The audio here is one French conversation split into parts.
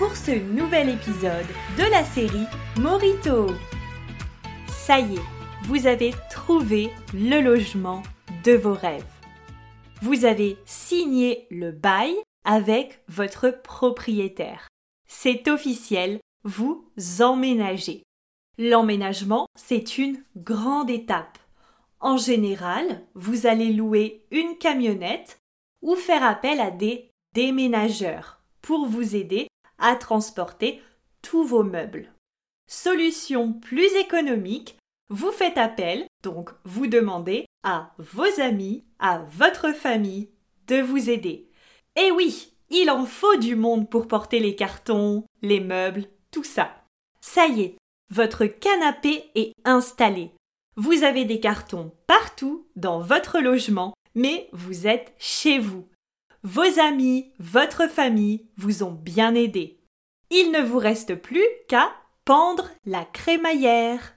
pour ce nouvel épisode de la série Morito. Ça y est, vous avez trouvé le logement de vos rêves. Vous avez signé le bail avec votre propriétaire. C'est officiel, vous emménagez. L'emménagement, c'est une grande étape. En général, vous allez louer une camionnette ou faire appel à des déménageurs pour vous aider à transporter tous vos meubles. Solution plus économique, vous faites appel, donc vous demandez à vos amis, à votre famille de vous aider. Et oui, il en faut du monde pour porter les cartons, les meubles, tout ça. Ça y est, votre canapé est installé. Vous avez des cartons partout dans votre logement, mais vous êtes chez vous. Vos amis, votre famille vous ont bien aidé. Il ne vous reste plus qu'à pendre la crémaillère.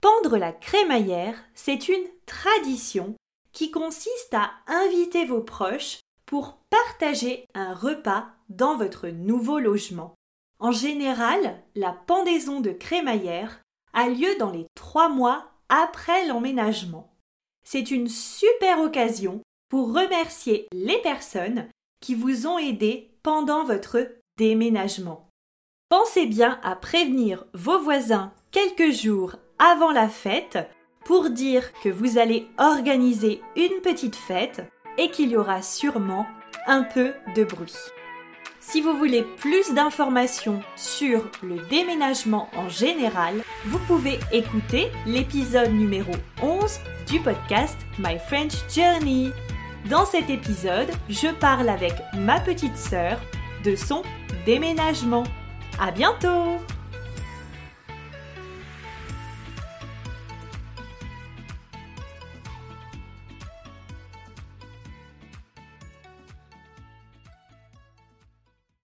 Pendre la crémaillère, c'est une tradition qui consiste à inviter vos proches pour partager un repas dans votre nouveau logement. En général, la pendaison de crémaillère a lieu dans les trois mois après l'emménagement. C'est une super occasion pour remercier les personnes qui vous ont aidé pendant votre déménagement. Pensez bien à prévenir vos voisins quelques jours avant la fête pour dire que vous allez organiser une petite fête et qu'il y aura sûrement un peu de bruit. Si vous voulez plus d'informations sur le déménagement en général, vous pouvez écouter l'épisode numéro 11 du podcast My French Journey. Dans cet épisode, je parle avec ma petite sœur de son déménagement. À bientôt